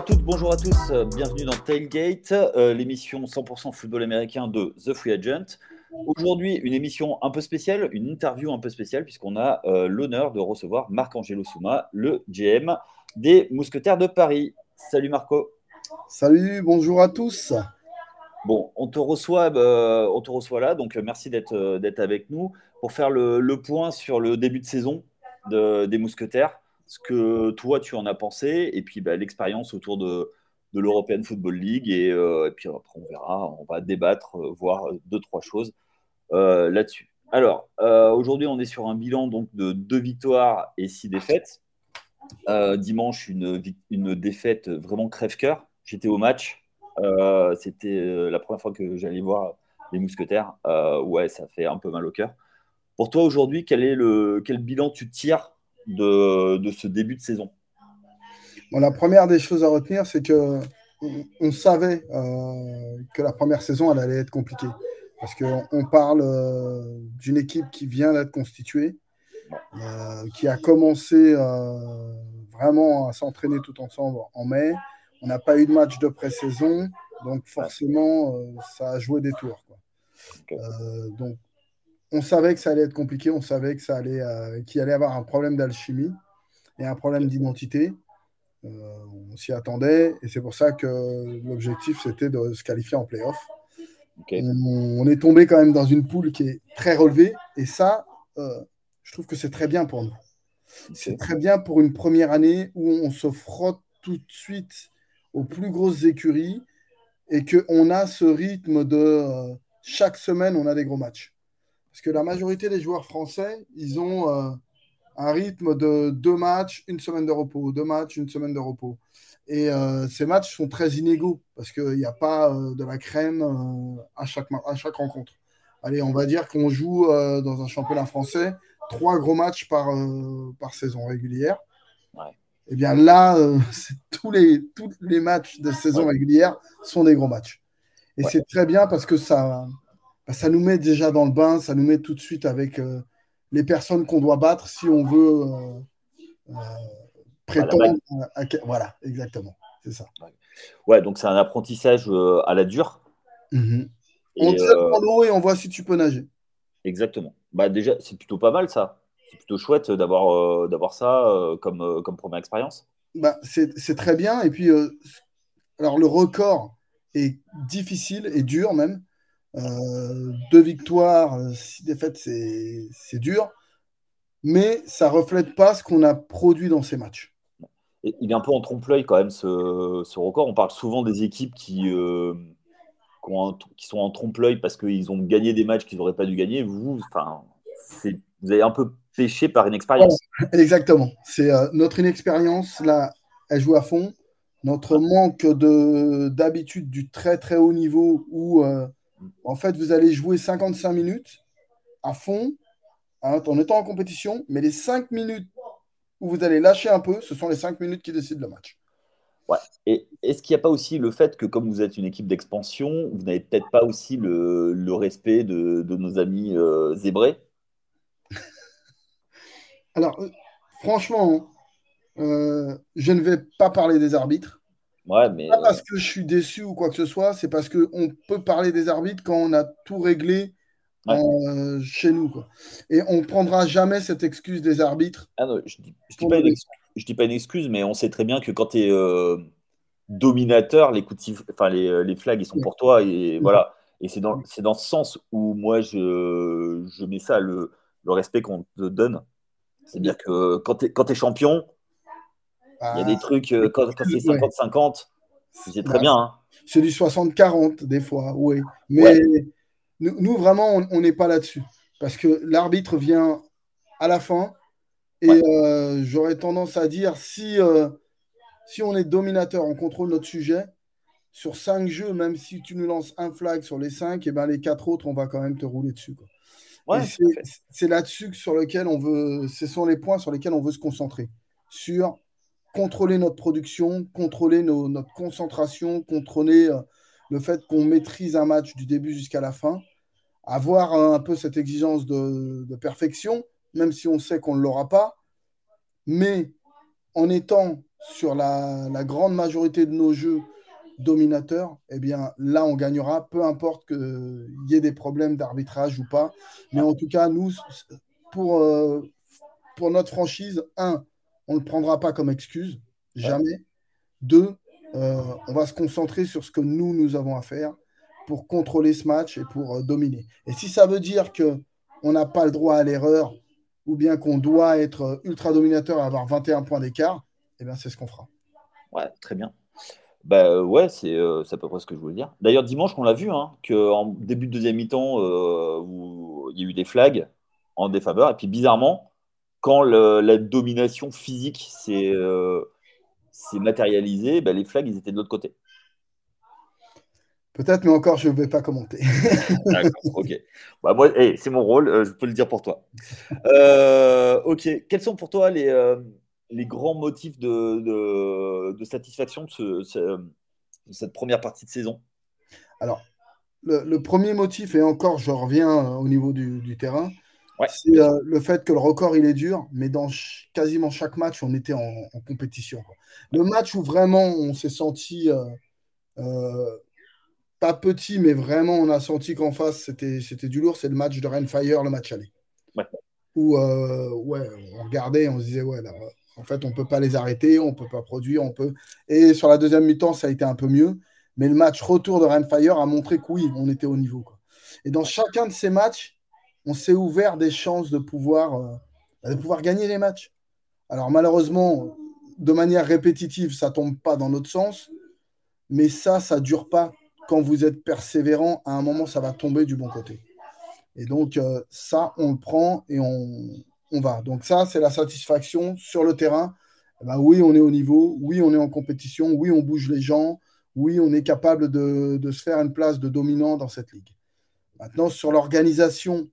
à toutes, bonjour à tous, euh, bienvenue dans Tailgate, euh, l'émission 100% football américain de The Free Agent. Aujourd'hui, une émission un peu spéciale, une interview un peu spéciale, puisqu'on a euh, l'honneur de recevoir Marc-Angelo Souma, le GM des Mousquetaires de Paris. Salut Marco. Salut, bonjour à tous. Bon, on te reçoit, on te reçoit là, donc merci d'être d'être avec nous pour faire le, le, point sur le début de saison de, des Mousquetaires ce que toi tu en as pensé, et puis bah, l'expérience autour de, de l'European Football League, et, euh, puis après on verra, on va débattre, euh, voir deux, trois choses euh, là-dessus. Alors, euh, aujourd'hui on est sur un bilan donc, de deux victoires et six défaites. Euh, dimanche, une, une défaite vraiment crève-cœur. J'étais au match, c'était la première fois que j'allais voir les mousquetaires. ouais, ça fait un peu mal au cœur. Pour toi aujourd'hui, quel est le quel bilan tu tires de, de ce début de saison bon, La première des choses à retenir, c'est que on, savait euh, que la première saison, elle allait être compliquée. Parce qu'on on parle euh, d'une équipe qui vient d'être constituée, euh, qui a commencé vraiment à s'entraîner tout ensemble en mai. On n'a pas eu de match de pré-saison, donc forcément, ça a joué des tours. Quoi. Okay. donc, on savait que ça allait être compliqué, on savait que ça allait, euh, qu'il allait avoir un problème d'alchimie et un problème d'identité. Euh, on s'y attendait et c'est pour ça que l'objectif c'était de se qualifier en playoff. Okay. On, on, est tombé quand même dans une poule qui est très relevée et ça, euh, je trouve que c'est très bien pour nous. Okay. C'est très bien pour une première année où on se frotte tout de suite aux plus grosses écuries et qu'on a ce rythme de chaque semaine on a des gros matchs. Parce que la majorité des joueurs français, ils ont euh, un rythme de deux matchs, une semaine de repos, deux matchs, une semaine de repos. Et euh, ces matchs sont très inégaux parce qu'il n'y a pas euh, de la crème à, chaque, à chaque rencontre. Allez, on va dire qu'on joue dans un championnat français trois gros matchs par, par saison régulière. Ouais. Et bien là, tous les, tous les matchs de saison ouais. régulière sont des gros matchs. Et ouais. c'est très bien parce que ça, ça nous met déjà dans le bain, ça nous met tout de suite avec euh, les personnes qu'on doit battre si on veut euh, euh, prétendre. À, à, voilà, exactement. C'est ça. Ouais, donc c'est un apprentissage à la dure. Mm -hmm. on te dans l'eau et on voit si tu peux nager. Exactement. Bah, déjà, c'est plutôt pas mal ça. C'est plutôt chouette d'avoir d'avoir ça comme, comme première expérience. Bah, c'est très bien. Et puis, alors le record est difficile et dur même. Euh, deux victoires, euh, six défaites, c'est dur, mais ça reflète pas ce qu'on a produit dans ces matchs. Il est un peu en trompe-l'œil quand même ce, ce, record. On parle souvent des équipes qui, euh, qui, un, qui, sont en trompe-l'œil parce qu'ils ont gagné des matchs qu'ils n'auraient pas dû gagner. Vous, enfin, vous avez un peu péché par inexpérience. Exactement. C'est euh, notre inexpérience là, elle joue à fond. Notre manque d'habitude du très très haut niveau où en fait, vous allez jouer 55 minutes à fond hein, en étant en compétition, mais les 5 minutes où vous allez lâcher un peu, ce sont les 5 minutes qui décident le match. Ouais. Et est-ce qu'il n'y a pas aussi le fait que, comme vous êtes une équipe d'expansion, vous n'avez peut-être pas aussi le, le respect de, de, nos amis euh, zébrés? Alors, euh, franchement, euh, je ne vais pas parler des arbitres. Ouais, mais... Pas parce que je suis déçu ou quoi que ce soit, c'est parce qu'on peut parler des arbitres quand on a tout réglé ouais. euh, chez nous. Quoi. Et on ne prendra jamais cette excuse des arbitres. Ah non, je ne dis, je dis, pas une dis pas une excuse, mais on sait très bien que quand tu es euh, dominateur, les, coups de, enfin, les, les, flags, ils sont pour toi. Et voilà. Et c'est dans, dans ce sens où moi, je, je mets ça, le, le respect qu'on te donne. C'est-à-dire que quand tu es, es, champion, il y a des trucs, euh, quand, quand c'est 50-50, c'est très bah, bien. Hein. C'est du 60-40 des fois, oui. Mais ouais. nous, nous, vraiment, on n'est pas là-dessus. Parce que l'arbitre vient à la fin. Et ouais. euh, j'aurais tendance à dire, si, euh, si on est dominateur, on contrôle notre sujet, sur cinq jeux, même si tu nous lances un flag sur les cinq, et ben les quatre autres, on va quand même te rouler dessus. Ouais, c'est là-dessus sur lequel on veut, ce sont les points sur lesquels on veut se concentrer. Sur contrôler notre production, contrôler nos, notre concentration, contrôler euh, le fait qu'on maîtrise un match du début jusqu'à la fin, avoir un, un peu cette exigence de, perfection, même si on sait qu'on ne l'aura pas, mais en étant sur la, grande majorité de nos jeux dominateur, eh bien là, on gagnera, peu importe qu'il y ait des problèmes d'arbitrage ou pas. Mais en tout cas, nous, pour, euh, pour notre franchise, un, on ne le prendra pas comme excuse, jamais. Deux, euh, on va se concentrer sur ce que nous, nous avons à faire pour contrôler ce match et pour euh, dominer. Et si ça veut dire que on n'a pas le droit à l'erreur ou bien qu'on doit être ultra dominateur et avoir 21 points d'écart, eh bien c'est ce qu'on fera. Ouais, très bien. Bah ouais, euh, c'est à peu près ce que je voulais dire. D'ailleurs, dimanche, on l'a vu, hein, qu'en début de deuxième mi-temps, euh, où il y a eu des flags en défaveur, et puis bizarrement, quand la domination physique s'est euh, matérialisée, bah, les flags, ils étaient de l'autre côté. Peut-être, mais encore, je ne vais pas commenter. D'accord, ok. Bah, moi, c'est mon rôle, je peux le dire pour toi. ok, quels sont pour toi les, les grands motifs de, satisfaction de, cette première partie de saison? Alors, le, premier motif, et encore, je reviens au niveau du, terrain, c'est euh, le fait que le record, il est dur, mais dans quasiment chaque match, on était en, compétition. Le match où vraiment on s'est senti, euh, euh, pas petit, mais vraiment on a senti qu'en face, c'était du lourd, c'est le match de Rainfire, le match aller. Où ouais, on regardait, on se disait, ouais, là, en fait, on ne peut pas les arrêter, on ne peut pas produire, on peut. Et sur la deuxième mi-temps, ça a été un peu mieux. Mais le match retour de Renfire a montré que oui, on était au niveau. Et dans chacun de ces matchs, on s'est ouvert des chances de pouvoir, euh, de pouvoir gagner les matchs. Alors malheureusement, de manière répétitive, ça ne tombe pas dans notre sens. Mais ça, ça ne dure pas. Quand vous êtes persévérant, à un moment, ça va tomber du bon côté. Et donc, euh, ça, on le prend et on, va. Donc ça, c'est la satisfaction sur le terrain. Eh ben oui, on est au niveau, oui, on est en compétition, oui, on bouge les gens, oui, on est capable de, se faire une place de dominant dans cette ligue. Maintenant, sur l'organisation,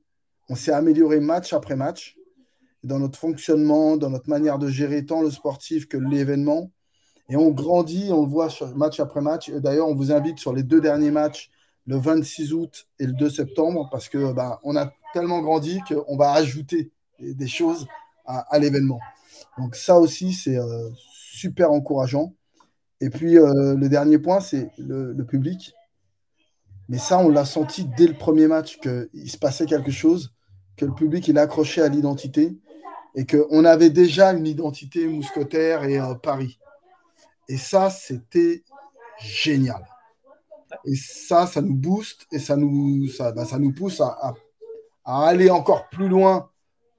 on s'est amélioré match après match dans notre fonctionnement, dans notre manière de gérer tant le sportif que l'événement. Et on grandit, on le voit match après match. D'ailleurs, on vous invite sur les deux derniers matchs, le 26 août et le 2 septembre, parce que bah, on a tellement grandi qu'on va ajouter des choses à, l'événement. Donc ça aussi, c'est euh, super encourageant. Et puis euh, le dernier point, c'est le, public. Mais ça, on l'a senti dès le premier match qu'il se passait quelque chose, que le public il accroché à l'identité et qu'on avait déjà une identité mousquetaire et euh, Paris. Et ça, c'était génial. Et ça, ça nous booste et ça nous, nous pousse à, aller encore plus loin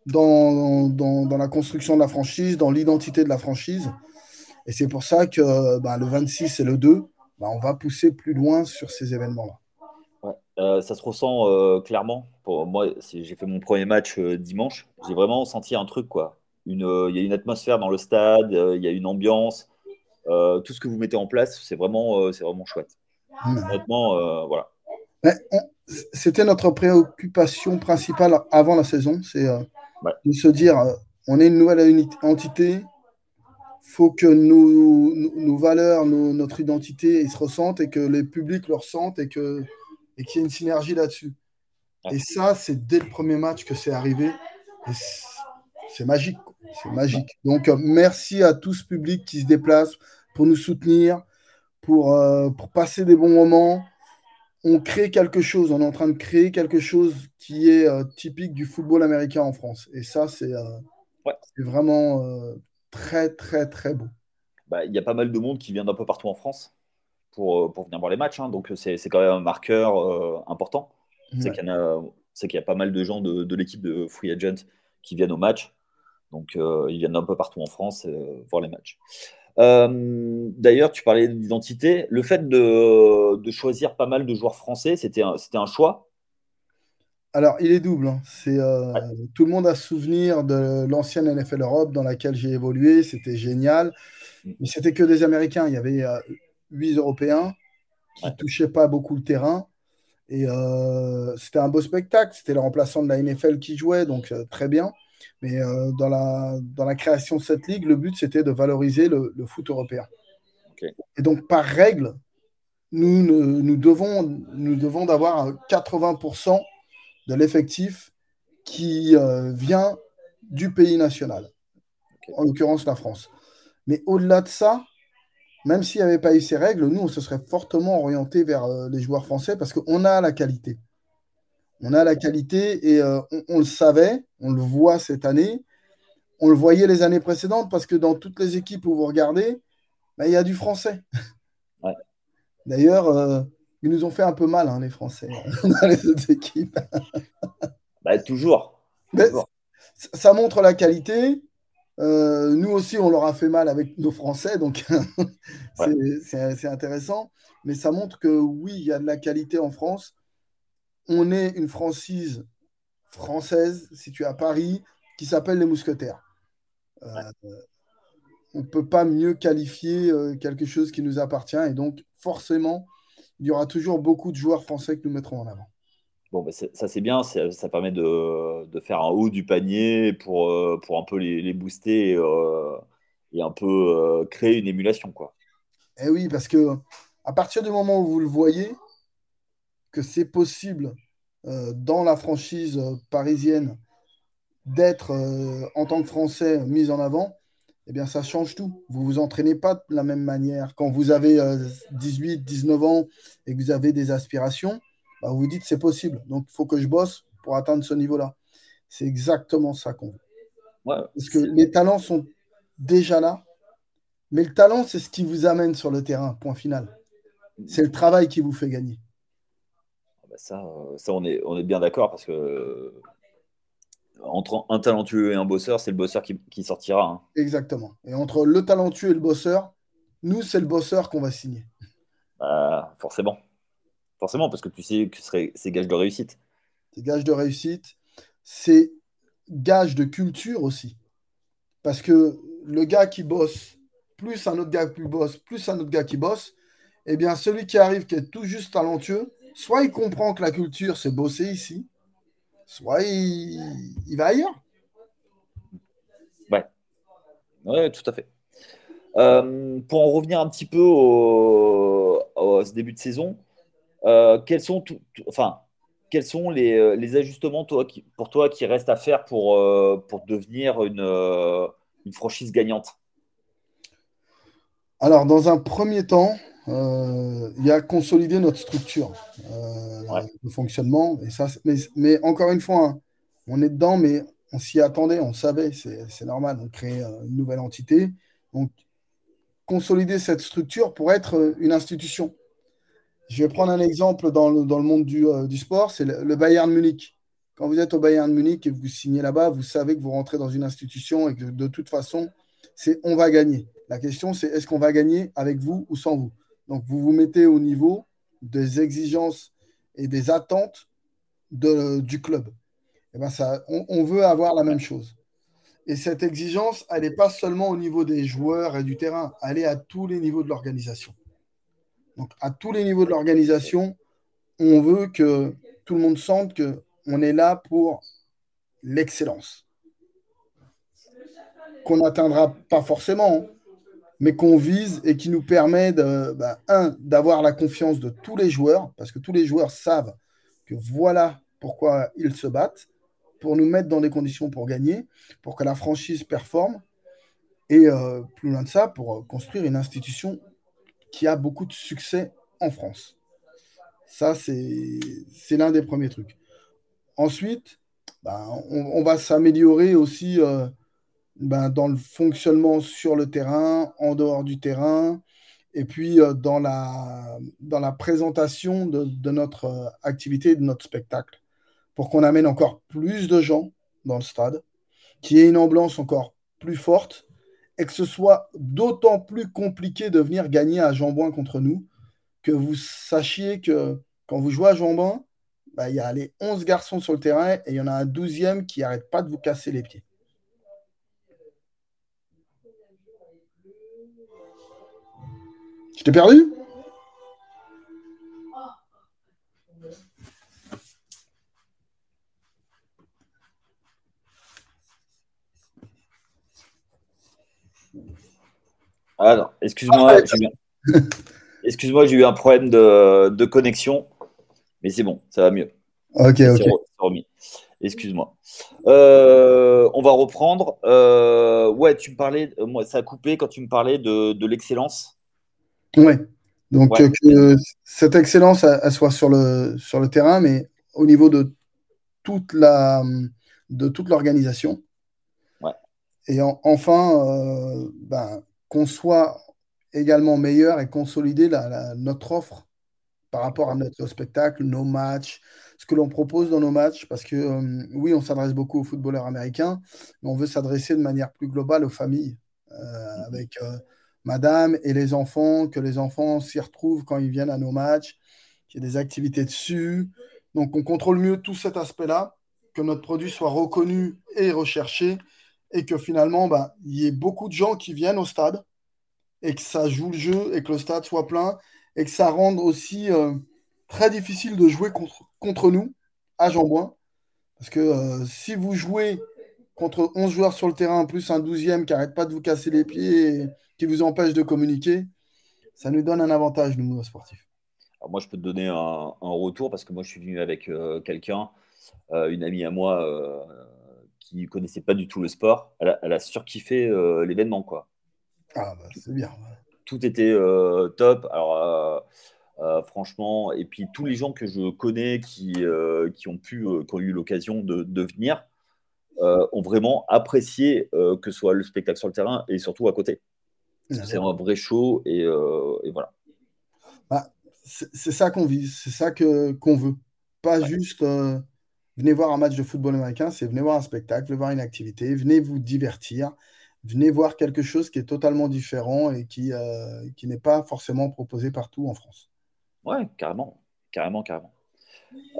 dans, dans, la construction de la franchise, dans l'identité de la franchise. Et c'est pour ça que bah, le 26 et le 2, bah, on va pousser plus loin sur ces événements-là. Euh, ça se ressent euh, clairement. Pour moi, j'ai fait mon premier match euh, dimanche. J'ai vraiment senti un truc, quoi. Il y a une atmosphère dans le stade, il y a une ambiance. tout ce que vous mettez en place, c'est vraiment, c'est vraiment chouette. Mmh. Honnêtement, voilà. C'était notre préoccupation principale avant la saison. C'est de se dire, on est une nouvelle entité, faut que nos, nos valeurs, notre identité se ressentent et que les publics le ressentent et qu'il et qu'il y ait une synergie là-dessus. Et ça, c'est dès le premier match que c'est arrivé. C'est magique. C'est magique. Donc, euh, merci à tout ce public qui se déplace pour nous soutenir, pour, euh, pour passer des bons moments on crée quelque chose, on est en train de créer quelque chose qui est euh, typique du football américain en France. Et ça, c'est euh, vraiment très, très, très beau. Bah, il y a pas mal de monde qui vient d'un peu partout en France pour, pour venir voir les matchs. Hein. donc, c'est quand même un marqueur important. C'est qu'il y, y, a pas mal de gens de, de l'équipe de Free Agent qui viennent au match. Donc, ils viennent d'un peu partout en France voir les matchs. Euh, d'ailleurs, tu parlais d'identité. Le fait de, choisir pas mal de joueurs français, c'était un, un, choix? Alors, il est double. Hein. Euh, Tout le monde a souvenir de l'ancienne NFL Europe dans laquelle j'ai évolué. C'était génial. Mm. Mais c'était que des Américains. Il y avait euh, huit Européens qui ne touchaient pas beaucoup le terrain. Et c'était un beau spectacle. C'était le remplaçant de la NFL qui jouait, donc très bien. Mais euh, dans, la, dans la création de cette ligue, le but, c'était de valoriser le, foot européen. Et donc, par règle, nous, nous, devons, nous devons d'avoir 80% de l'effectif qui euh, vient du pays national, en l'occurrence la France. Mais au-delà de ça, même s'il n'y avait pas eu ces règles, nous, on se serait fortement orienté vers euh, les joueurs français parce qu'on a la qualité. On a la qualité et euh, on, le savait, on le voit cette année. On le voyait les années précédentes parce que dans toutes les équipes où vous regardez, bah, il y a du français. D'ailleurs, euh, ils nous ont fait un peu mal, hein, les Français, dans les autres équipes. Bah, toujours. Ça montre la qualité. Euh, nous aussi, on leur a fait mal avec nos Français, donc c'est intéressant. Mais ça montre que oui, il y a de la qualité en France. On est une franchise française située à Paris qui s'appelle les Mousquetaires. Euh, on ne peut pas mieux qualifier euh, quelque chose qui nous appartient. Et donc, forcément, il y aura toujours beaucoup de joueurs français que nous mettrons en avant. Bon, bah, ça c'est bien, ça, permet de, faire un haut du panier pour, euh, pour un peu les, booster euh, et un peu créer une émulation. Quoi. Eh oui, parce que à partir du moment où vous le voyez, que c'est possible dans la franchise parisienne d'être en tant que Français mis en avant, eh bien, ça change tout. Vous vous entraînez pas de la même manière. Quand vous avez 18, euh, 19 ans et que vous avez des aspirations, bah, vous vous dites c'est possible. Donc, il faut que je bosse pour atteindre ce niveau-là. C'est exactement ça qu'on veut. Parce que les talents sont déjà là. Mais le talent, c'est ce qui vous amène sur le terrain, point final. C'est le travail qui vous fait gagner. Ah bah ça, euh, ça on, est, on est bien d'accord parce que entre un talentueux et un bosseur, c'est le bosseur qui, sortira. Hein. Exactement. Et entre le talentueux et le bosseur, nous, c'est le bosseur qu'on va signer. Bah, forcément. Forcément, parce que tu sais que c'est gage de réussite. C'est gage de réussite. C'est gage de culture aussi. Parce que le gars qui bosse, plus un autre gars qui bosse, plus un autre gars qui bosse, eh bien, celui qui arrive, qui est tout juste talentueux, soit il comprend que la culture, c'est bosser ici, soit il, va ailleurs. Ouais. Ouais, tout à fait. Euh, pour en revenir un petit peu au, ce début de saison, euh, quels sont, enfin, quels sont les, euh, les ajustements toi, qui, pour toi qui restent à faire pour, pour devenir une, une franchise gagnante? Alors, dans un premier temps, euh, il y a consolider notre structure euh, de fonctionnement. Et ça, mais, encore une fois, hein, on est dedans, mais on s'y attendait, on savait, c'est normal, on crée euh, une nouvelle entité. Donc, consolider cette structure pour être une institution. Je vais prendre un exemple dans le, dans le monde du, du sport, c'est le, Bayern Munich. Quand vous êtes au Bayern Munich et vous signez là-bas, vous savez que vous rentrez dans une institution et que de toute façon, c'est on va gagner. La question, c'est est-ce qu'on va gagner avec vous ou sans vous? Donc, vous vous mettez au niveau des exigences et des attentes du club. Et eh ben ça, on, veut avoir la même chose. Et cette exigence, elle n'est pas seulement au niveau des joueurs et du terrain, elle est à tous les niveaux de l'organisation. Donc, à tous les niveaux de l'organisation, on veut que tout le monde sente qu'on est là pour l'excellence. Qu'on n'atteindra pas forcément, hein mais qu'on vise et qui nous permet, bah, d'avoir la confiance de tous les joueurs, parce que tous les joueurs savent que voilà pourquoi ils se battent, pour nous mettre dans des conditions pour gagner, pour que la franchise performe, et euh, plus loin de ça, pour construire une institution qui a beaucoup de succès en France. Ça, c'est, l'un des premiers trucs. Ensuite, bah, on, va s'améliorer aussi euh, ben, dans le fonctionnement sur le terrain, en dehors du terrain, et puis euh, dans, la, dans la présentation de, de notre euh, activité, de notre spectacle, pour qu'on amène encore plus de gens dans le stade, qu'il y ait une ambiance encore plus forte, et que ce soit d'autant plus compliqué de venir gagner à Jambouin contre nous, que vous sachiez que quand vous jouez à Jambouin, ben, il y a les 11 garçons sur le terrain et il y en a un 12e qui n'arrête pas de vous casser les pieds. Je t'ai perdu? Alors, excuse-moi, ah, excuse-moi, j'ai eu un problème de, connexion, mais c'est bon, ça va mieux. Ok, ok. remis. Excuse-moi. Euh, on va reprendre. Euh, ouais, tu me parlais, moi, ça a coupé quand tu me parlais de, l'excellence. Oui. Donc, que cette excellence, elle, soit sur le, sur le terrain, mais au niveau de toute la de toute l'organisation. Ouais. Et enfin, euh, ben, qu'on soit également meilleur et consolider la, notre offre par rapport à notre spectacle, nos matchs, ce que l'on propose dans nos matchs, parce que euh, oui, on s'adresse beaucoup aux footballeurs américains, mais on veut s'adresser de manière plus globale aux familles, euh, mm-hmm. avec euh, madame et les enfants, que les enfants s'y retrouvent quand ils viennent à nos matchs, qu'il y ait des activités dessus. Donc on contrôle mieux tout cet aspect-là, que notre produit soit reconnu et recherché, et que finalement, bah, il y ait beaucoup de gens qui viennent au stade, et que ça joue le jeu, et que le stade soit plein, et que ça rende aussi très difficile de jouer contre, contre nous à Jean-Bouin. Parce que euh, si vous jouez contre 11 joueurs sur le terrain, plus un 12e qui n'arrête pas de vous casser les pieds et qui vous empêche de communiquer, ça nous donne un avantage, nous, sportifs. Moi, je peux te donner un, retour parce que moi, je suis venu avec euh, quelqu'un, euh, une amie à moi qui ne connaissait pas du tout le sport. Elle a, surkiffé l'événement, quoi. Ah, bah, c'est bien. Tout était top. Alors euh, franchement, et puis tous les gens que je connais qui, euh, qui ont pu, euh, qui ont eu l'occasion de, de, venir, ont vraiment apprécié que ce soit le spectacle sur le terrain et surtout à côté. C'est un vrai show et, et voilà. Bah, c'est ça qu'on vise, c'est ça que qu'on veut. Pas juste venez voir un match de football américain, c'est venez voir un spectacle, voir une activité, venez vous divertir, venez voir quelque chose qui est totalement différent et qui, qui n'est pas forcément proposé partout en France. Ouais, carrément, carrément, carrément.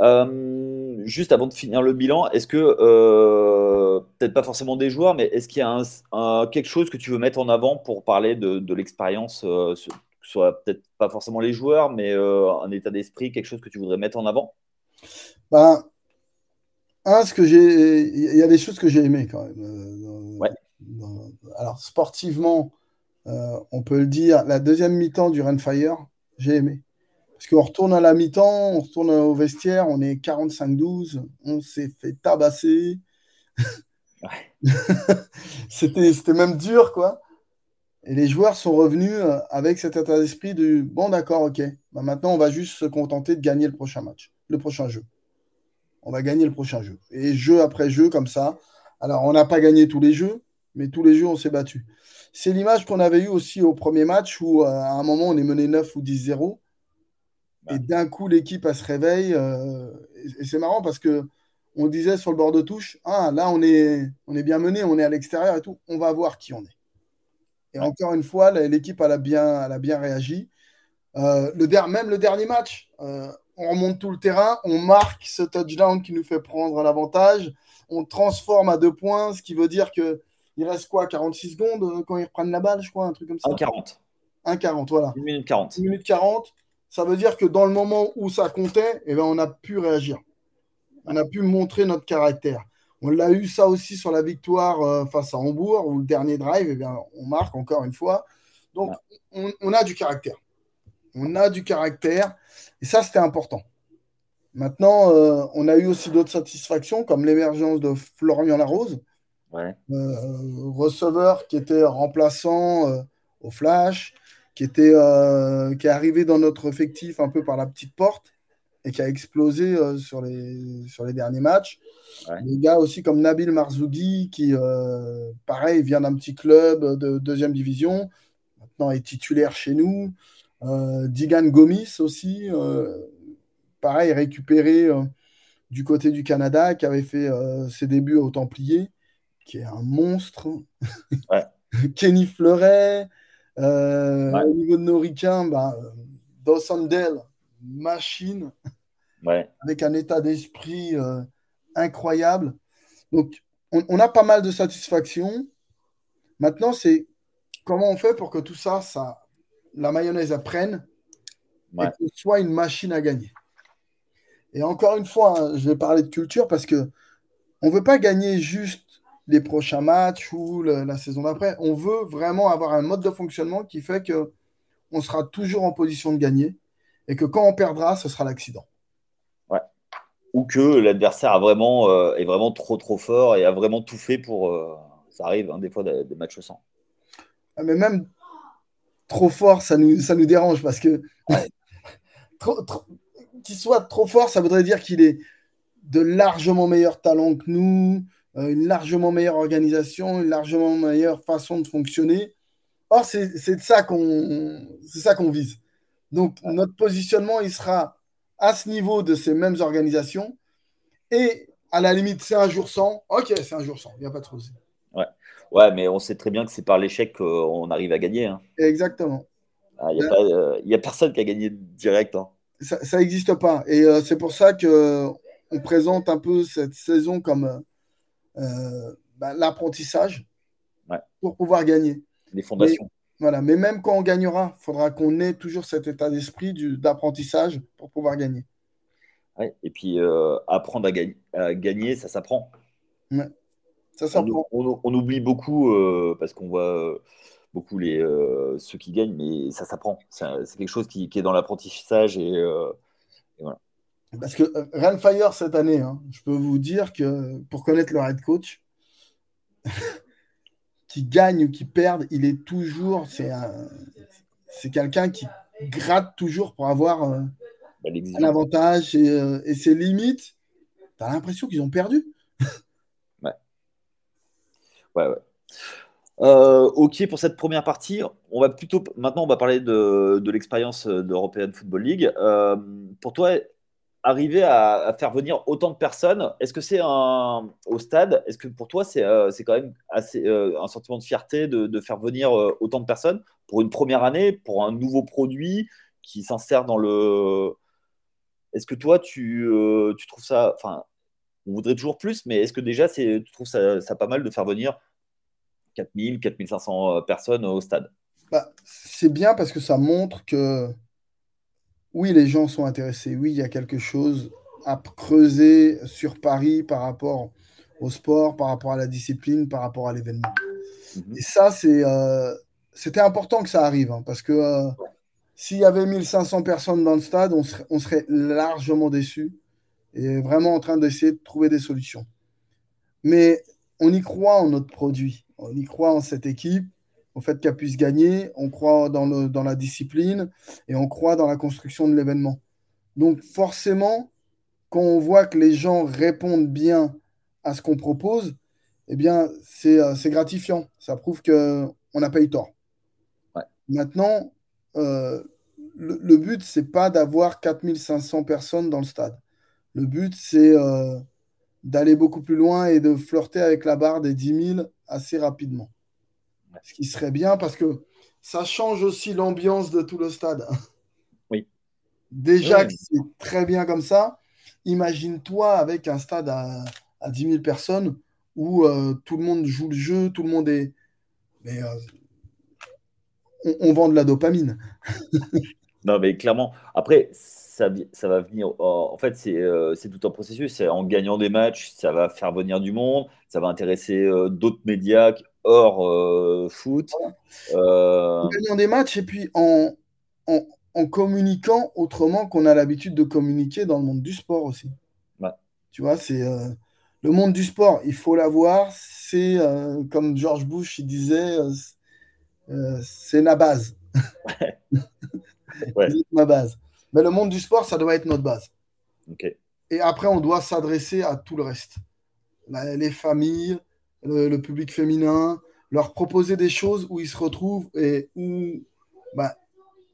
Euh, juste avant de finir le bilan, est-ce que, euh, peut-être pas forcément des joueurs, mais est-ce qu'il y a quelque chose que tu veux mettre en avant pour parler de, l'expérience, euh, soit peut-être pas forcément les joueurs, mais un état d'esprit, quelque chose que tu voudrais mettre en avant? Ben, un, ce que j'ai, il y a des choses que j'ai aimées quand même. ouais. alors sportivement, on peut le dire, la deuxième mi-temps du Renfire, j'ai aimé. Parce qu'on retourne à la mi-temps, on retourne au vestiaire, on est 45-12, on s'est fait tabasser. c'était, même dur, quoi. Et les joueurs sont revenus euh, avec cet état d'esprit du bon, d'accord, ok, bah, maintenant on va juste se contenter de gagner le prochain match, le prochain jeu. On va gagner le prochain jeu. Et jeu après jeu, comme ça. Alors, on n'a pas gagné tous les jeux, mais tous les jeux, on s'est battu. C'est l'image qu'on avait eue aussi au premier match où, euh, à un moment, on est mené 9 ou 10-0. Et d'un coup, l'équipe, elle se réveille. Euh, et c'est marrant parce que on disait sur le bord de touche, ah, là, on est, on est bien mené, on est à l'extérieur et tout. On va voir qui on est. Et encore une fois, l'équipe, elle, a bien, elle a bien réagi. Euh, le même le dernier match, euh, on remonte tout le terrain, on marque ce touchdown qui nous fait prendre l'avantage, on transforme à deux points, ce qui veut dire que il reste quoi, 46 secondes quand ils reprennent la balle, je crois, un truc comme ça 1,40. 1,40, voilà. 1 minute 40. 1 minute 40 ça veut dire que dans le moment où ça comptait, eh ben, on a pu réagir. On a pu montrer notre caractère. On l'a eu ça aussi sur la victoire euh, face à Hambourg, où le dernier drive, eh bien, on marque encore une fois. Donc, on, a du caractère. On a du caractère. Et ça, c'était important. Maintenant, euh, on a eu aussi d'autres satisfactions, comme l'émergence de Florian Larose, euh, receveur qui était remplaçant au flash, qui, était, euh, qui est arrivé dans notre effectif un peu par la petite porte et qui a explosé euh, sur, les, sur les derniers matchs. Des gars aussi comme Nabil Marzougui, qui, euh, pareil, vient d'un petit club de deuxième division, maintenant est titulaire chez nous. Digan Gomis aussi, pareil, récupéré du côté du Canada, qui avait fait ses débuts au Templier, qui est un monstre. Kenny Fleuret, euh, au niveau de nos ricains, bah, Dawson machine, avec un état d'esprit euh, incroyable. Donc, on, a pas mal de satisfaction. Maintenant, c'est comment on fait pour que tout ça, ça la mayonnaise apprenne et que ce soit une machine à gagner. Et encore une fois, hein, je vais parler de culture parce que on ne veut pas gagner juste les prochains matchs ou la saison d'après. On veut vraiment avoir un mode de fonctionnement qui fait que on sera toujours en position de gagner et que quand on perdra, ce sera l'accident. Ouais. ou que l'adversaire a vraiment, euh, est vraiment trop trop fort et a vraiment tout fait pour. Euh, ça arrive hein, des fois des, matchs sans. Ah, mais même trop fort, ça nous, ça nous dérange parce que qu'il soit trop fort, ça voudrait dire qu'il est de largement meilleur talent que nous, euh, une largement meilleure organisation, une largement meilleure façon de fonctionner. Or, c'est ça qu'on ça qu'on vise. Donc, notre positionnement, il sera à ce niveau de ces mêmes organisations. Et à la limite, c'est un jour sans. Ok, c'est un jour sans. Il n'y a pas de souci. Ouais. mais on sait très bien que c'est par l'échec qu'on arrive à gagner. Hein. Exactement. Ah, il n'y a, personne qui a gagné direct. Hein. Ça n'existe pas. Et euh, c'est pour ça que on présente un peu cette saison comme euh, bah, l'apprentissage pour pouvoir gagner. Les fondations. Voilà, mais même quand on gagnera, il faudra qu'on ait toujours cet état d'esprit d'apprentissage pour pouvoir gagner. et puis euh, apprendre à, gagner, ça s'apprend. Ça. On, oublie beaucoup euh, parce qu'on voit euh, beaucoup les, ceux qui gagnent, mais ça s'apprend. C'est quelque chose qui, est dans l'apprentissage et, voilà. Parce que Renfire cette année, hein, je peux vous dire que pour connaître le head coach, qui gagne ou qui perde, il est toujours. C'est quelqu'un qui gratte toujours pour avoir euh, bah, un avantage et, euh, et ses limites. Tu as l'impression qu'ils ont perdu. Ouais. Ouais. Euh, ok pour cette première partie. On va plutôt maintenant on va parler de, de l'expérience d'European Football League. pour toi, arriver à, faire venir autant de personnes, est-ce que c'est un au stade Est-ce que pour toi c'est euh, quand même assez euh, un sentiment de fierté de, faire venir euh, autant de personnes pour une première année, pour un nouveau produit qui s'insère dans le. Est-ce que toi tu, tu trouves ça, enfin, on voudrait toujours plus, mais est-ce que déjà tu trouves ça, ça, pas mal de faire venir 4000, 4500 personnes au stade? Bah, C'est bien parce que ça montre que oui, les gens sont intéressés. Oui, il y a quelque chose à creuser sur Paris par rapport au sport, par rapport à la discipline, par rapport à l'événement. Mhm. Et ça, c'est, euh, c'était important que ça arrive, hein, parce que euh, s'il y avait 1500 personnes dans le stade, on serait, on serait largement déçus et vraiment en train d'essayer de trouver des solutions. Mais on y croit en notre produit, on y croit en cette équipe, au fait qu'elle puisse gagner, on croit dans, le, dans la discipline et on croit dans la construction de l'événement. Donc forcément, quand on voit que les gens répondent bien à ce qu'on propose, eh bien, c'est euh, gratifiant. Ça prouve qu'on n'a pas eu tort. Maintenant, euh, le, but, c'est pas d'avoir 4500 personnes dans le stade. Le but, c'est euh, d'aller beaucoup plus loin et de flirter avec la barre des 10 000 assez rapidement. Ce qui serait bien parce que ça change aussi l'ambiance de tout le stade. Oui. Déjà que c'est très bien comme ça, imagine-toi avec un stade à, à 10 000 personnes où euh, tout le monde joue le jeu, tout le monde est. Mais euh, on, vend de la dopamine. non, mais clairement. Après, ça, ça va venir. en fait, euh, c'est tout un processus. C'est en gagnant des matchs, ça va faire venir du monde, ça va intéresser d'autres médias hors euh, foot. Euh, en gagnant des matchs et puis en, en, communiquant autrement qu'on a l'habitude de communiquer dans le monde du sport aussi. Tu vois, c'est euh, le monde du sport, il faut l'avoir. C'est comme George Bush il disait, c'est ma base. ouais. Ma base. Mais le monde du sport, ça doit être notre base. Et après, on doit s'adresser à tout le reste. Les familles, le, public féminin, leur proposer des choses où ils se retrouvent et où bah,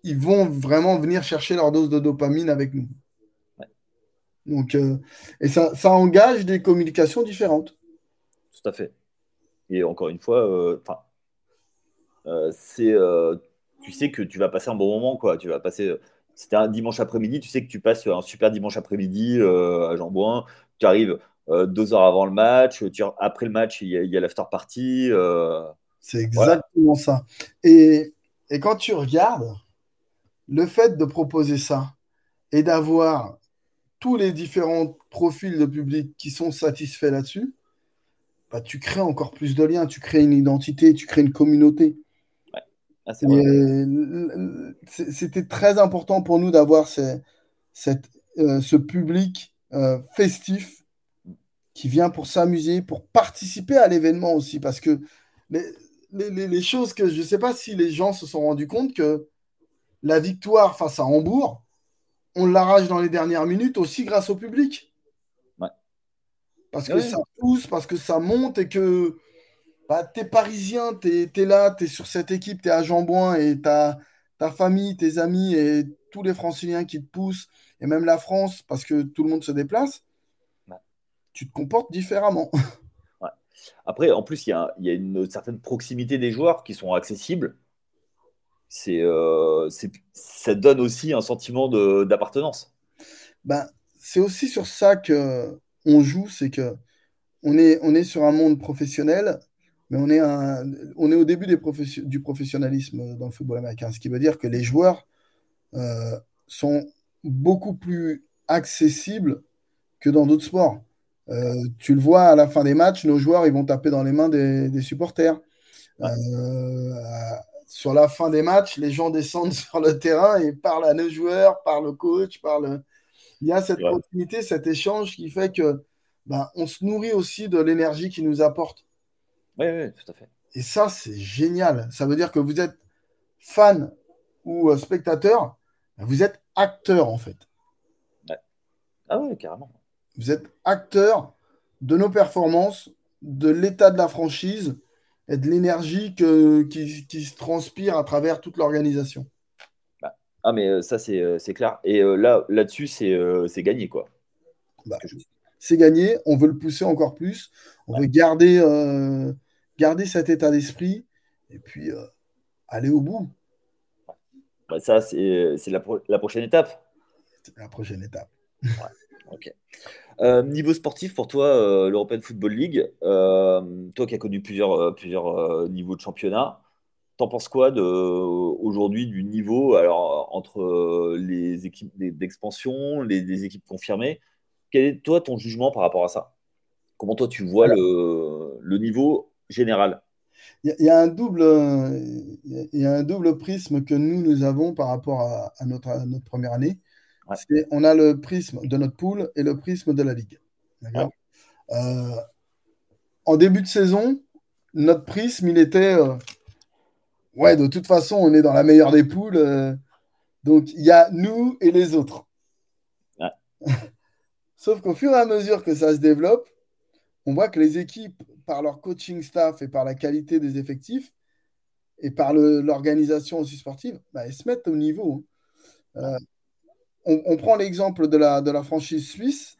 ils vont vraiment venir chercher leur dose de dopamine avec nous. Donc, euh, et ça, ça, engage des communications différentes. Tout à fait. Et encore une fois, euh, euh, c'est, tu sais que tu vas passer un bon moment, quoi. Tu vas passer. C'était un dimanche après-midi, tu sais que tu passes un super dimanche après-midi à Jean-Bouin. Tu arrives, euh, deux heures avant le match. après le match, il y a, l'after party. Euh, c'est exactement ça. Et, et, quand tu regardes, le fait de proposer ça et d'avoir tous les différents profils de public qui sont satisfaits là-dessus, bah, tu crées encore plus de liens, tu crées une identité, tu crées une communauté. Ah, c'était très important pour nous d'avoir ce, euh, ce public euh, festif, qui vient pour s'amuser, pour participer à l'événement aussi. Parce que les, les, choses que je ne sais pas si les gens se sont rendus compte que la victoire face à Hambourg, on l'arrache dans les dernières minutes aussi grâce au public. Parce que ça pousse, parce que ça monte et que bah, tu es parisien, tu es, là, tu es sur cette équipe, tu es à Jambouin et tu as ta famille, tes amis et tous les franciliens qui te poussent, et même la France, parce que tout le monde se déplace, tu te comportes différemment. Après, en plus, il y a, une certaine proximité des joueurs qui sont accessibles. C'est, euh, ça donne aussi un sentiment d'appartenance. Ben, c'est aussi sur ça que on joue, c'est que on est, on est sur un monde professionnel, mais on est, un, on est au début des du professionnalisme dans le football américain, ce qui veut dire que les joueurs euh, sont beaucoup plus accessibles que dans d'autres sports. Euh, tu le vois à la fin des matchs, nos joueurs ils vont taper dans les mains des, supporters. Euh, sur la fin des matchs, les gens descendent sur le terrain et parlent à nos joueurs, parlent au coach, parlent il y a cette proximité, cet échange qui fait que ben, on se nourrit aussi de l'énergie qu'il nous apporte. Oui, oui, tout à fait. Et ça, c'est génial. Ça veut dire que vous êtes fan ou euh, spectateur, ben, vous êtes acteur en fait. Ah oui, carrément. Vous êtes acteur de nos performances, de l'état de la franchise et de l'énergie qui, qui se transpire à travers toute l'organisation. Ah, mais euh, ça, euh, c'est clair. Et là, là-dessus, c'est gagné, quoi. Bah, c'est gagné. On veut le pousser encore plus. On veut garder, garder cet état d'esprit et puis aller au bout. Bah, ça, c'est la, la, prochaine étape. La prochaine étape. ok. niveau sportif, pour toi, l'European Football League, toi qui as connu plusieurs, plusieurs niveaux de championnat, T'en penses quoi aujourd'hui du niveau alors, entre euh, les équipes d'expansion, les, équipes confirmées? Quel est toi ton jugement par rapport à ça? Comment toi tu vois le, niveau général il y, a un double, il y a un double prisme que nous, nous avons par rapport à, notre, notre, première année. On a le prisme de notre poule et le prisme de la Ligue. Euh, en début de saison, notre prisme, il était euh, ouais, de toute façon, on est dans la meilleure des poules. Euh, donc, il y a nous et les autres. Sauf qu'au fur et à mesure que ça se développe, on voit que les équipes, par leur coaching staff et par la qualité des effectifs, et par l'organisation aussi sportive, bah, elles se mettent au niveau. Hein. Euh, on, prend l'exemple de la, de la franchise suisse.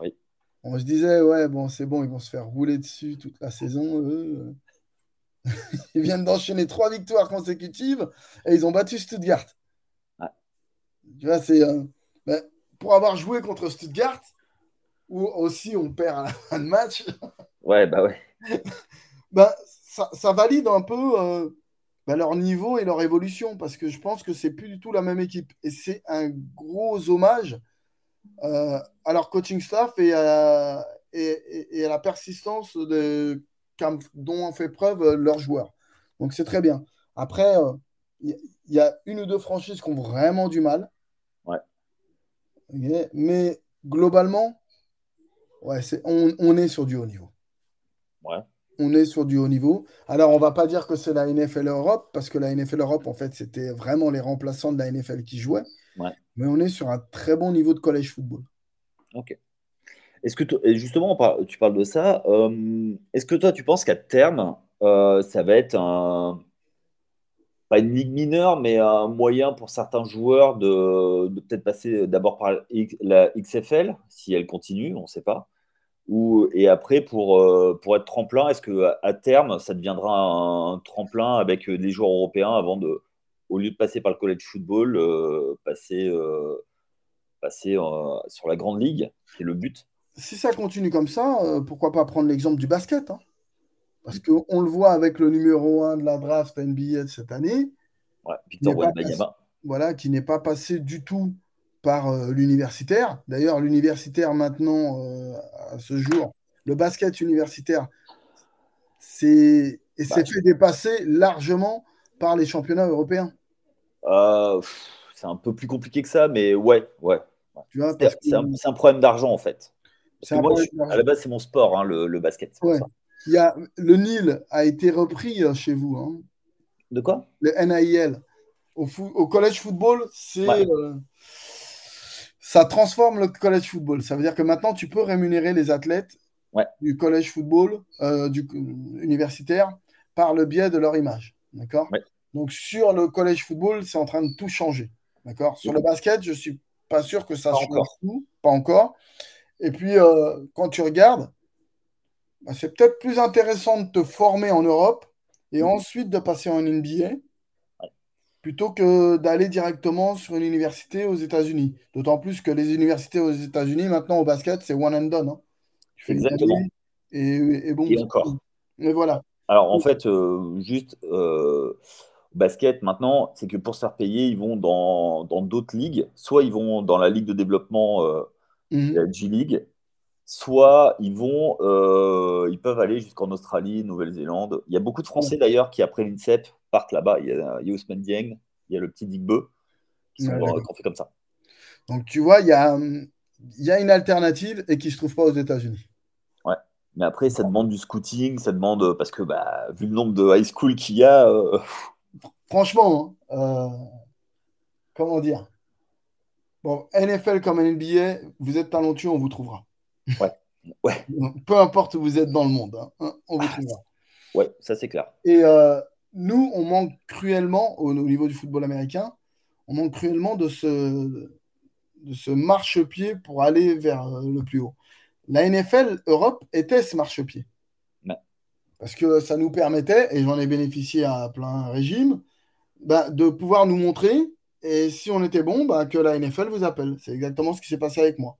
Oui. On se disait, ouais, bon, c'est bon, ils vont se faire rouler dessus toute la saison. Eux. ils viennent d'enchaîner trois victoires consécutives et ils ont battu Stuttgart. Tu vois, c'est euh, ben, pour avoir joué contre Stuttgart, où aussi on perd un match. Ouais, bah ouais. ben, ça, valide un peu euh, ben, leur niveau et leur évolution parce que je pense que c'est plus du tout la même équipe et c'est un gros hommage euh, à leur coaching staff et à, et à la persistance de dont ont fait preuve euh, leurs joueurs. Donc c'est très bien. Après, il euh, y, a une ou deux franchises qui ont vraiment du mal. Ouais. mais globalement, ouais, on, on, est sur du haut niveau. Ouais. On est sur du haut niveau. Alors, on va pas dire que c'est la NFL Europe, parce que la NFL Europe, en fait, c'était vraiment les remplaçants de la NFL qui jouaient. Ouais. Mais on est sur un très bon niveau de college football. Ok. Est-ce que justement, tu parles de ça, euh, est-ce que toi, tu penses qu'à terme, euh, ça va être un, pas une ligue mineure, mais un moyen pour certains joueurs de, peut-être passer d'abord par la XFL, si elle continue, on ne sait pas, ou, et après pour, euh, pour être tremplin, est-ce que à terme, ça deviendra un, tremplin avec des joueurs européens avant de, au lieu de passer par le college football, passer, passer sur la grande ligue, c'est le but? Si ça continue comme ça, euh, pourquoi pas prendre l'exemple du basket hein? Parce qu'on le voit avec le numéro 1 de la draft NBA de cette année. Victor Voilà, qui n'est pas passé du tout par euh, l'universitaire. D'ailleurs, l'universitaire maintenant, euh, à ce jour, le basket universitaire, c'est et bah, fait dépasser largement par les championnats européens. c'est un peu plus compliqué que ça, mais ouais, ouais. Tu vois, C'est que- un, problème d'argent, en fait. Parce C'est que un moi, problème je- d'argent. à la base, c'est mon sport, hein, le, le basket. c'est pour Ouais. ça. Il y a, le Nil a été repris euh, chez vous, hein. De quoi? Le NAIL. Au, fo- au college football, c'est Ouais. Ça transforme le college football. Ça veut dire que maintenant, tu peux rémunérer les athlètes Ouais. du college football, euh, du universitaire, par le biais de leur image. D'accord? Ouais. Donc, sur le college football, c'est en train de tout changer. D'accord? Sur le basket, je suis pas sûr que ça Pas change encore. tout. Pas encore. Et puis, euh, quand tu regardes, bah, c'est peut-être plus intéressant de te former en Europe et Mhm. ensuite de passer en NBA plutôt que d'aller directement sur une université aux États-Unis. D'autant plus que les universités aux États-Unis, maintenant au basket, c'est one and done. hein. Tu fais Exactement. et, et bon. Et encore. Mais voilà. Alors, en fait, euh, juste euh, basket, maintenant, c'est que pour se faire payer, ils vont dans dans d'autres ligues. Soit ils vont dans la ligue de développement, euh, Mhm. la G-League, soit ils vont, euh, ils peuvent aller jusqu'en Australie, Nouvelle-Zélande. Il y a beaucoup de Français d'ailleurs qui, après l'INSEP, partent là-bas. Il y a, il y a Ousmane Dieng, il y a le petit Digbeu qui, sont, Ouais, euh, d'accord. qui ont fait comme ça. Donc tu vois, il y a, il y a une alternative et qui ne se trouve pas aux États-Unis. Ouais. Mais après, ça demande du scouting, ça demande, parce que bah, vu le nombre de high school qu'il y a, euh, Franchement, hein, euh, comment dire? Bon, NFL comme NBA, vous êtes talentueux, on vous trouvera. Ouais, ouais, Peu importe où vous êtes dans le monde, hein, hein, on vous trouvera. ouais, ça c'est clair. Et euh, nous, on manque cruellement, au, au niveau du football américain, on manque cruellement de ce, de ce marchepied pour aller vers euh, le plus haut. La NFL Europe était ce marchepied. Ouais. Parce que ça nous permettait, et j'en ai bénéficié à plein régime, bah, de pouvoir nous montrer, et si on était bon, bah, que la NFL vous appelle. C'est exactement ce qui s'est passé avec moi.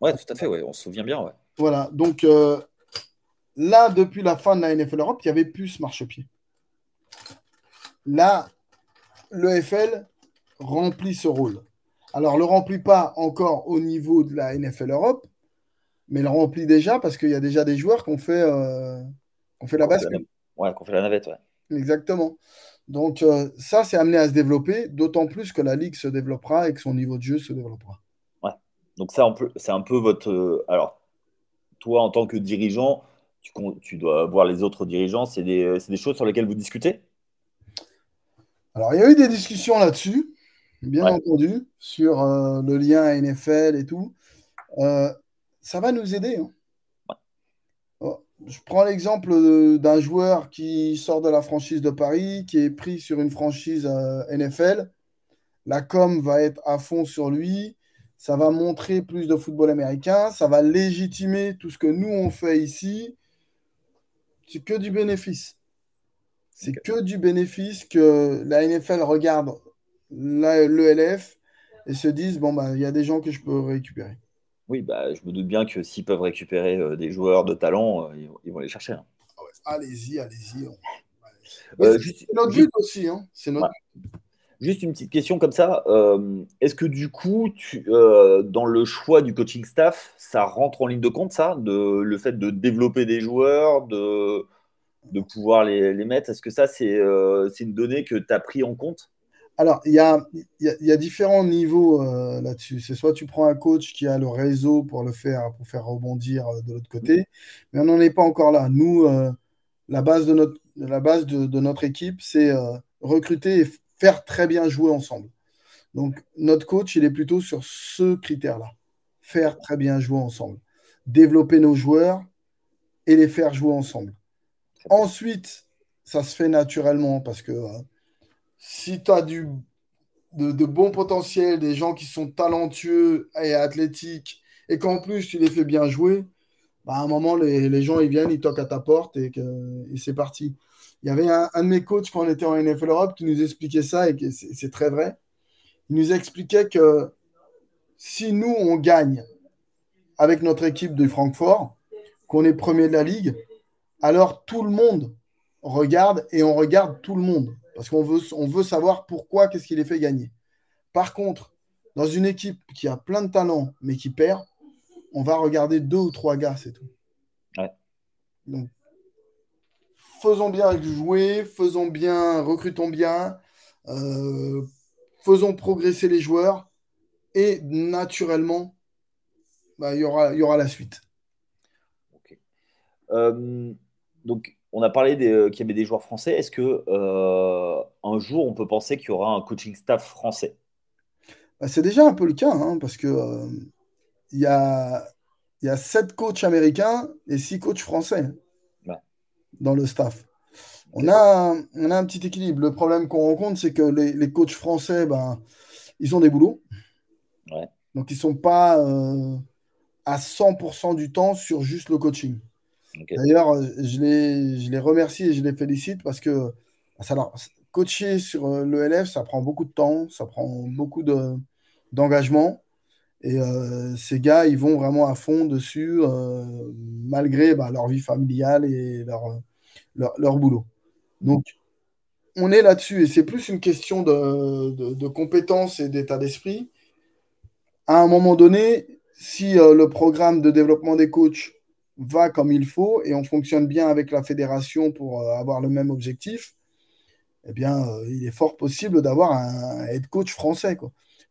Ouais, tout à fait, ouais, on se souvient bien, ouais. Voilà, donc euh, là, depuis la fin de la NFL Europe, il n'y avait plus ce marchepied. Là, l'EFL remplit ce rôle. Alors, le remplit pas encore au niveau de la NFL Europe, mais le remplit déjà parce qu'il y a déjà des joueurs qui ont fait, euh, Qu'on fait la bascule. Ouais, qu'on fait la navette, ouais. Exactement. Donc, euh, ça, c'est amené à se développer, d'autant plus que la ligue se développera et que son niveau de jeu se développera. Donc ça, c'est un peu votre... euh, alors, toi, en tant que dirigeant, tu, dois voir les autres dirigeants, c'est des, des choses sur lesquelles vous discutez? Alors, il y a eu des discussions là-dessus, bien Ouais. entendu, sur euh, le lien à NFL et tout. Euh, ça va nous aider. hein. Oh, Je prends l'exemple d'un joueur qui sort de la franchise de Paris, qui est pris sur une franchise euh, NFL. La com va être à fond sur lui. Ça va montrer plus de football américain. Ça va légitimer tout ce que nous, on fait ici. C'est que du bénéfice. C'est que du bénéfice que la NFL regarde l'ELF et se disent, bon, bah, il y a des gens que je peux récupérer. Oui, bah, je me doute bien que s'ils peuvent récupérer euh, des joueurs de talent, euh, ils, vont- ils vont les chercher. hein. Allez-y, allez-y. on- Euh, c'est juste, c'est notre but aussi. hein. C'est notre... juste une petite question comme ça. euh, est-ce que du coup, euh, dans le choix du coaching staff, ça rentre en ligne de compte, ça, de, le fait de développer des joueurs, de, pouvoir les, mettre? Est-ce que ça, c'est euh, une donnée que tu as pris en compte? Alors, il y a, différents niveaux là-dessus. C'est soit tu prends un coach qui a le réseau pour le faire, pour faire rebondir de l'autre côté, mais on n'en est pas encore là. Nous, la base de notre, équipe, c'est recruter et faire très bien jouer ensemble. Donc, notre coach, il est plutôt sur ce critère-là. Faire très bien jouer ensemble. Développer nos joueurs et les faire jouer ensemble. Ensuite, ça se fait naturellement parce que euh, si tu as du, de, bons potentiels, des gens qui sont talentueux et athlétiques, et qu'en plus tu les fais bien jouer, bah, à un moment, les, les gens ils viennent, ils toquent à ta porte et, et c'est parti. Il y avait un, un de mes coachs quand on était en NFL Europe qui nous expliquait ça et c'est très vrai. Il nous expliquait que si nous on gagne avec notre équipe de Francfort, qu'on est premier de la ligue, alors tout le monde regarde et on regarde tout le monde parce qu'on veut, on veut savoir pourquoi, qu'est-ce qui les fait gagner. Par contre, dans une équipe qui a plein de talent mais qui perd, on va regarder deux ou trois gars, c'est tout. Ouais. Donc, faisons bien jouer, faisons bien, recrutons bien, euh, faisons progresser les joueurs et naturellement, bah, il, y aura, il y aura la suite. Euh, donc, on a parlé qu'il y avait des joueurs français. Est-ce que euh, un jour, on peut penser qu'il y aura un coaching staff français? Bah, C'est déjà un peu le cas, hein, parce que euh, il y, a, y a sept coachs américains et six coachs français dans le staff. On, a, on a un petit équilibre. Le problème qu'on rencontre, c'est que les, les, coachs français, ben, ils ont des boulots. Donc, ils ne sont pas à 100% du temps sur juste le coaching. D'ailleurs, euh, je les, je les remercie et je les félicite parce que ça coacher sur euh, l'ELF, ça prend beaucoup de temps, ça prend beaucoup d'engagement. Et euh, ces gars, ils vont vraiment à fond dessus, malgré bah, leur vie familiale et leur, leur, leur, boulot. Donc, on est là-dessus et c'est plus une question de, de, et d'état d'esprit. À un moment donné, si le programme de développement des coachs va comme il faut et on fonctionne bien avec la fédération pour euh, avoir le même objectif, eh bien, euh, il est fort possible d'avoir un head coach français.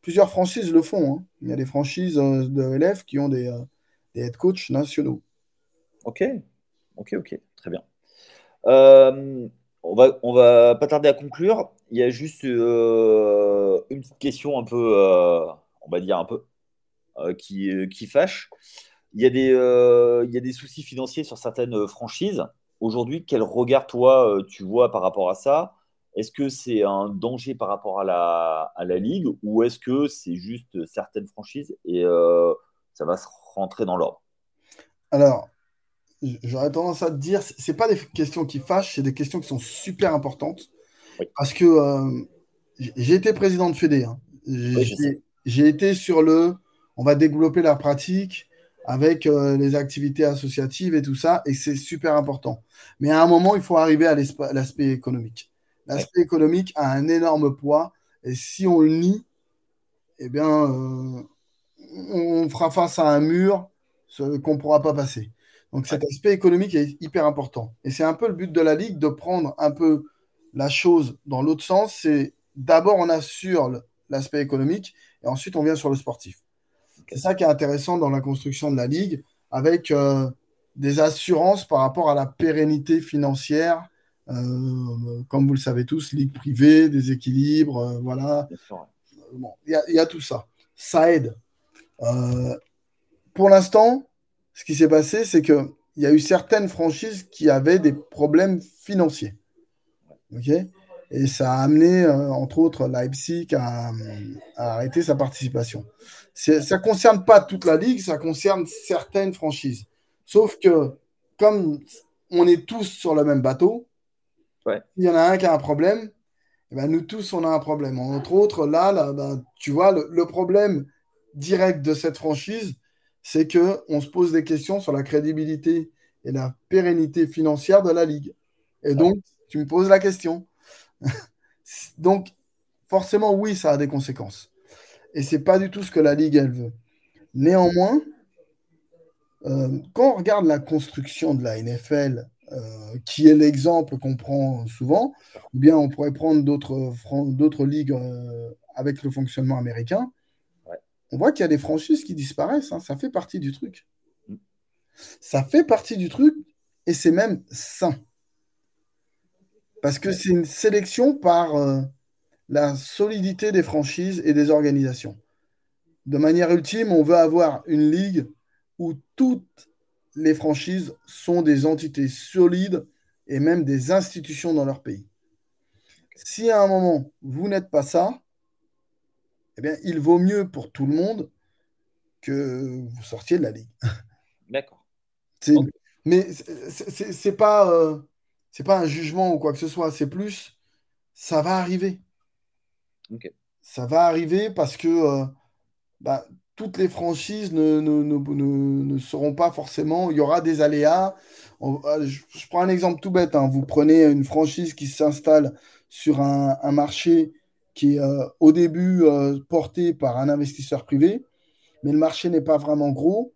Plusieurs franchises le font. Hein. Il y a des franchises euh, de élèves qui ont des, des head coachs nationaux. Ok, ok, ok, très bien. on va, on va pas tarder à conclure. Il y a juste une petite question un peu, on va dire un peu, qui, qui fâche. Il y, a des, euh, il y a des soucis financiers sur certaines euh, franchises. Aujourd'hui, quel regard, toi, euh, tu vois par rapport à ça? Est-ce que c'est un danger par rapport à la, à la ligue ou est-ce que c'est juste certaines franchises et ça va se rentrer dans l'ordre? Alors, j'aurais tendance à te dire, ce pas des questions qui fâchent, c'est des questions qui sont super importantes. Parce que j'ai été président de Fédé. Hein. J'ai été sur le on va développer la pratique, avec euh, les activités associatives et tout ça, et c'est super important. Mais à un moment, il faut arriver à l'aspect économique. L'aspect économique a un énorme poids, et si on le nie, eh bien, euh, on fera face à un mur qu'on ne pourra pas passer. Donc cet aspect économique est hyper important. Et c'est un peu le but de la Ligue de prendre un peu la chose dans l'autre sens. C'est d'abord on assure l'aspect économique et ensuite on vient sur le sportif. C'est ça qui est intéressant dans la construction de la Ligue, avec euh, des assurances par rapport à la pérennité financière. Euh, comme vous le savez tous, Ligue privée, des équilibres, euh, voilà. Il y, a tout ça. Ça aide. pour l'instant, ce qui s'est passé, c'est qu'il y a eu certaines franchises qui avaient des problèmes financiers. OK? Et ça a amené, euh, entre autres, Leipzig à, arrêter sa participation. Ça ne concerne pas toute la ligue, ça concerne certaines franchises. Sauf que, comme on est tous sur le même bateau, il y en a un qui a un problème, eh ben nous tous, on a un problème. Entre autres, là, là ben, tu vois, le, problème direct de cette franchise, c'est qu'on se pose des questions sur la crédibilité et la pérennité financière de la ligue. Et donc, tu me poses la question. Donc, forcément, oui, ça a des conséquences. Et c'est pas du tout ce que la Ligue, elle veut. Néanmoins, euh, quand on regarde la construction de la NFL, euh, qui est l'exemple qu'on prend souvent, ou bien on pourrait prendre d'autres ligues euh, avec le fonctionnement américain, on voit qu'il y a des franchises qui disparaissent. Hein. ça fait partie du truc. Mm. Ça fait partie du truc et c'est même sain. Parce que c'est une sélection par euh, la solidité des franchises et des organisations. De manière ultime, on veut avoir une ligue où toutes les franchises sont des entités solides et même des institutions dans leur pays. Si à un moment, vous n'êtes pas ça, eh bien, il vaut mieux pour tout le monde que vous sortiez de la ligue. D'accord. Mais c'est pas. Euh, pas un jugement ou quoi que ce soit, c'est plus ça va arriver. Ça va arriver parce que euh, bah, toutes les franchises ne, ne, seront pas forcément. Il y aura des aléas. Euh, je, prends un exemple tout bête. Hein. Vous prenez une franchise qui s'installe sur un, marché qui est euh, au début porté par un investisseur privé, mais le marché n'est pas vraiment gros.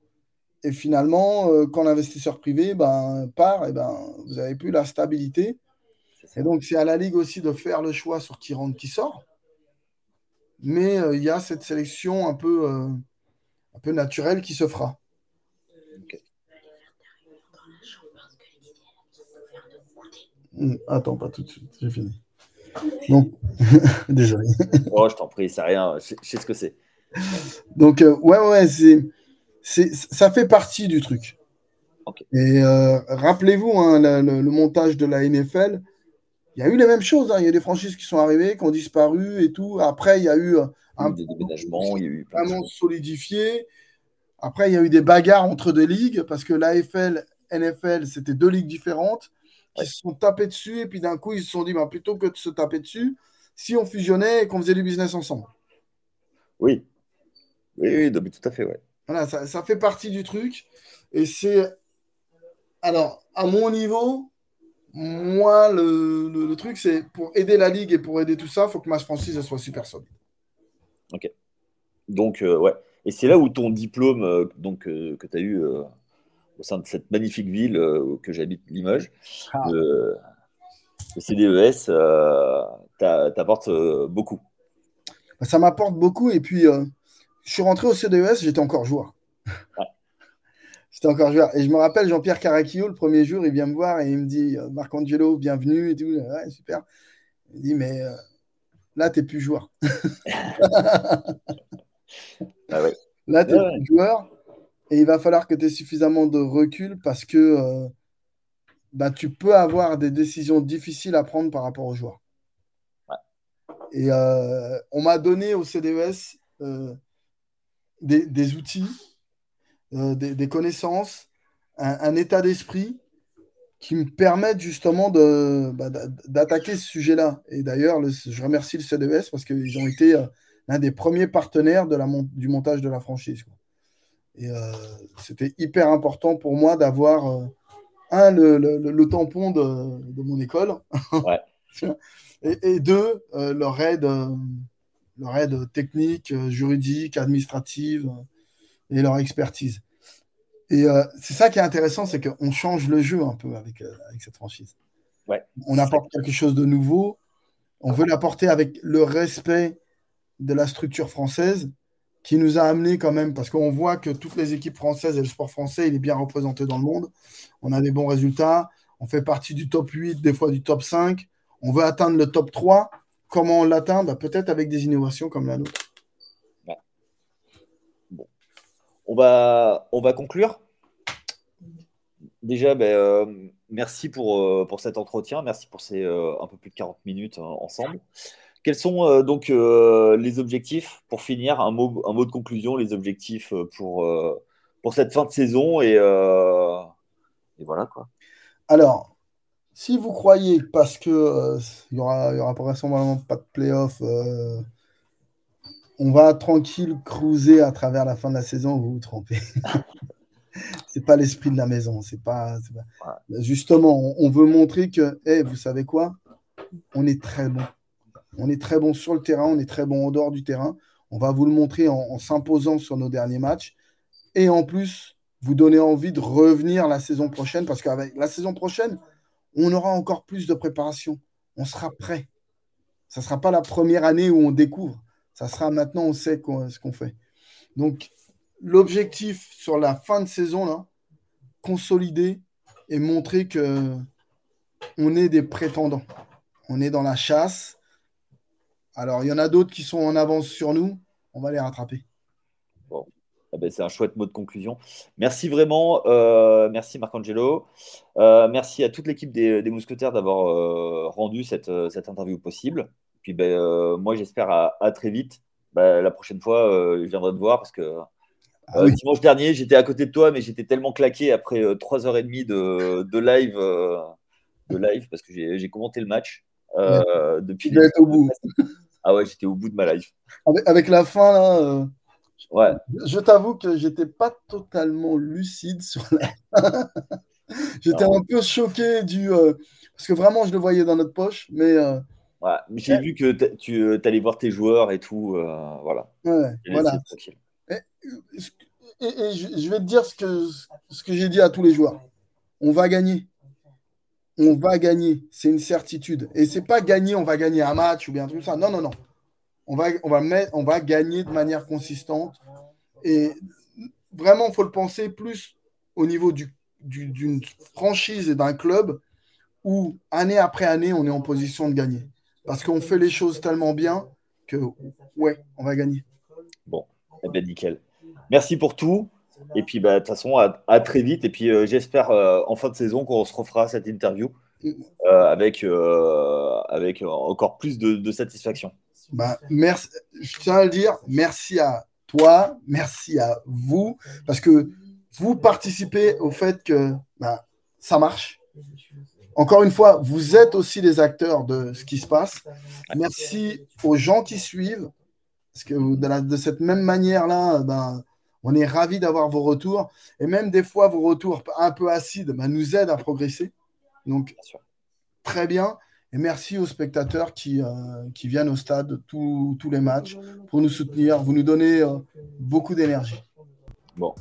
Et finalement, euh, quand l'investisseur privé ben, part, et eh ben, vous n'avez plus la stabilité. Et donc, c'est à la Ligue aussi de faire le choix sur qui rentre, qui sort. mais il y a cette sélection un peu, un peu naturelle qui se fera. Hmm, attends, pas tout de suite, j'ai fini. Non, désolé. Oh, je t'en prie, c'est rien, je, sais ce que c'est. Donc, euh, ouais, ouais, c'est, ça fait partie du truc. Et euh, rappelez-vous, hein, le, montage de la NFL, il y a eu les mêmes choses. Hein. Il y a des franchises qui sont arrivées, qui ont disparu et tout. Après, il y a eu euh, un des déménagements, il y a eu vraiment solidifié. Après, il y a eu des bagarres entre deux ligues parce que l'AFL, NFL, c'était deux ligues différentes qui se sont tapés dessus et puis d'un coup, ils se sont dit, bah, plutôt que de se taper dessus, si on fusionnait et qu'on faisait du business ensemble. Oui, oui, oui, tout à fait, ouais. Voilà, ça, fait partie du truc. Et c'est. Alors, à mon niveau, moi, le, truc, c'est pour aider la ligue et pour aider tout ça, il faut que ma franchise soit super solide. Ok. Donc, euh, ouais. Et c'est là où ton diplôme euh, donc, euh, que tu as eu au sein de cette magnifique ville que j'habite, Limoges, ah. le, CDES t'apporte beaucoup. Bah, ça m'apporte beaucoup. Et puis, je suis rentré au CDES, j'étais encore joueur. j'étais encore joueur. Et je me rappelle Jean-Pierre Caracchio, le premier jour, il vient me voir et il me dit Marc-Angelo, bienvenue et tout. Ouais, super. Il dit Mais là, tu n'es plus joueur. ah ouais. Là, tu n'es plus joueur. Et il va falloir que tu aies suffisamment de recul parce que euh, bah, tu peux avoir des décisions difficiles à prendre par rapport aux joueurs. Et euh, on m'a donné au CDES euh, des, outils, des, connaissances, un, état d'esprit qui me permettent justement bah, d'attaquer ce sujet-là. Et d'ailleurs, je remercie le CDES parce qu'ils ont été l'un des premiers partenaires de la, du montage de la franchise. Et euh, c'était hyper important pour moi d'avoir, euh, un, le, tampon de, mon école, et, deux, euh, leur, aide, leur aide technique, juridique, administrative et leur expertise. Et c'est ça qui est intéressant, c'est qu'on change le jeu un peu avec, avec cette franchise. On apporte quelque chose de nouveau. On veut l'apporter avec le respect de la structure française qui nous a amené quand même, parce qu'on voit que toutes les équipes françaises et le sport français, il est bien représenté dans le monde. On a des bons résultats. On fait partie du top 8, des fois du top 5. On veut atteindre le top 3. Comment on l'atteint? Bah, Peut-être avec des innovations comme la nôtre. Bon. On, va, on va conclure. Déjà, ben, euh, merci pour, euh, pour cet entretien. Merci pour ces euh, un peu plus de 40 minutes ensemble. Quels sont donc les objectifs pour finir un mot, de conclusion, les objectifs pour, cette fin de saison et, voilà quoi. Alors, si vous croyez parce que il y aura, y aura pas de playoff, on va tranquille cruiser à travers la fin de la saison, vous vous trompez. c'est pas l'esprit de la maison. C'est pas, Justement, on, veut montrer que, hey, vous savez quoi, on est très bon. On est très bon sur le terrain, on est très bon en dehors du terrain. On va vous le montrer en, s'imposant sur nos derniers matchs. Et en plus, vous donner envie de revenir la saison prochaine, parce qu'avec la saison prochaine, on aura encore plus de préparation. On sera prêt. Ça ne sera pas la première année où on découvre. Ça sera maintenant, on sait ce qu'on fait. Donc, l'objectif sur la fin de saison, là, consolider et montrer que on est des prétendants. On est dans la chasse alors, il y en a d'autres qui sont en avance sur nous. On va les rattraper. Bon. Ah ben, c'est un chouette mot de conclusion. Merci vraiment. Euh, merci Marc-Angelo. Euh, merci à toute l'équipe des, Mousquetaires d'avoir euh, rendu cette, interview possible. Puis ben, moi, j'espère à, très vite. Ben, la prochaine fois, je viendrai te voir parce que ah dimanche dernier, j'étais à côté de toi, mais j'étais tellement claqué après 3h30 de, de live, de live parce que j'ai commenté le match. Euh, depuis au bout. Ah ouais, j'étais au bout de ma life. Avec, la fin, là. Euh, ouais. Je t'avoue que j'étais pas totalement lucide sur la. j'étais un peu choqué du. Euh, parce que vraiment, je le voyais dans notre poche, mais. Ouais, j'ai vu que tu allais voir tes joueurs et tout. voilà. Ouais, voilà. Et, je vais te dire ce que, ce que j'ai dit à tous les joueurs. On va gagner on va gagner. C'est une certitude. Et c'est pas gagner, on va gagner un match ou bien tout ça. Non, non, non. on va, on va, mettre, on va gagner de manière consistante. Et vraiment, il faut le penser plus au niveau du, d'une franchise et d'un club où, année après année, on est en position de gagner. Parce qu'on fait les choses tellement bien que, ouais, on va gagner. Eh bien, nickel. Merci pour tout. Et puis, bah, de toute façon, à, très vite. Et puis, euh, j'espère euh, en fin de saison qu'on se refera cette interview euh, avec, avec encore plus de, satisfaction. Bah, merci, je tiens à le dire, merci à toi, merci à vous, parce que vous participez au fait que bah, ça marche. Encore une fois, vous êtes aussi les acteurs de ce qui se passe. Merci aux gens qui suivent, parce que de, cette même manière-là, ben, on est ravis d'avoir vos retours. Et même des fois, vos retours un peu acides ben, nous aident à progresser. Donc, très bien. Et merci aux spectateurs qui, euh, qui viennent au stade tous les matchs pour nous soutenir. Vous nous donnez euh, beaucoup d'énergie. Bon.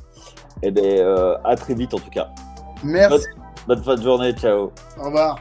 Et eh bien, euh, à très vite en tout cas. Merci. Bonne, bonne fin de journée. Ciao. Au revoir.